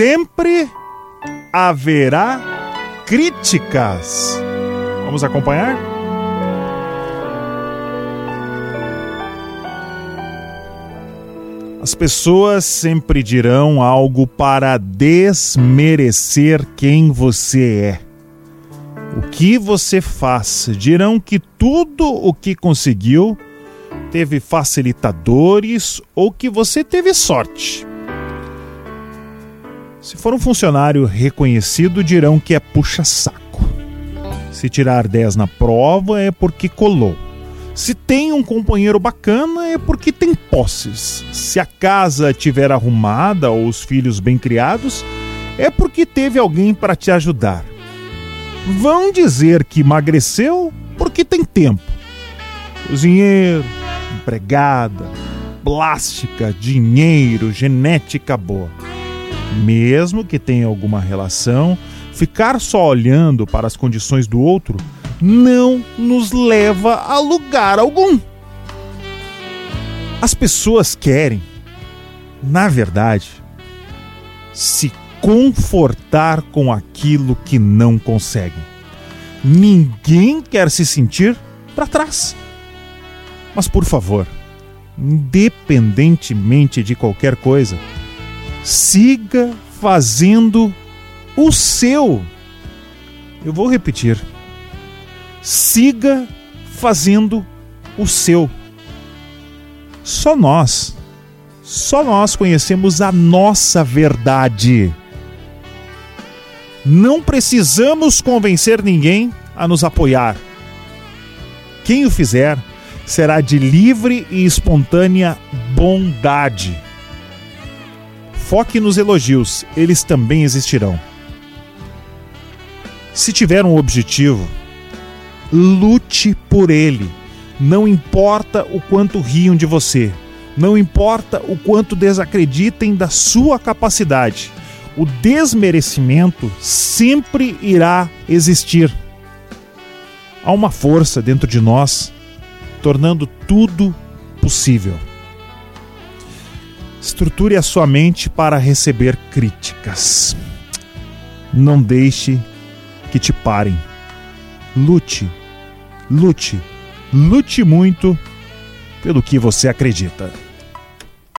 sempre haverá críticas. Vamos acompanhar? As pessoas sempre dirão algo para desmerecer quem você é. O que você faz? Dirão que tudo o que conseguiu teve facilitadores ou que você teve sorte. Se for um funcionário reconhecido, dirão que é puxa-saco. Se tirar 10 na prova, é porque colou. Se tem um companheiro bacana, é porque tem posses. Se a casa estiver arrumada ou os filhos bem criados, é porque teve alguém para te ajudar. Vão dizer que emagreceu porque tem tempo. Cozinheiro, empregada, plástica, dinheiro, genética boa. Mesmo que tenha alguma relação, ficar só olhando para as condições do outro não nos leva a lugar algum. As pessoas querem, na verdade, se confortar com aquilo que não conseguem. Ninguém quer se sentir para trás. Mas por favor, independentemente de qualquer coisa, siga fazendo o seu. Eu vou repetir. Siga fazendo o seu. Só nós, só nós conhecemos a nossa verdade. Não precisamos convencer ninguém a nos apoiar. Quem o fizer será de livre e espontânea bondade. Foque nos elogios, eles também existirão. Se tiver um objetivo, lute por ele. Não importa o quanto riam de você, não importa o quanto desacreditem da sua capacidade, o desmerecimento sempre irá existir. Há uma força dentro de nós tornando tudo possível. Estruture a sua mente para receber críticas. Não deixe que te parem. Lute, lute, lute muito pelo que você acredita.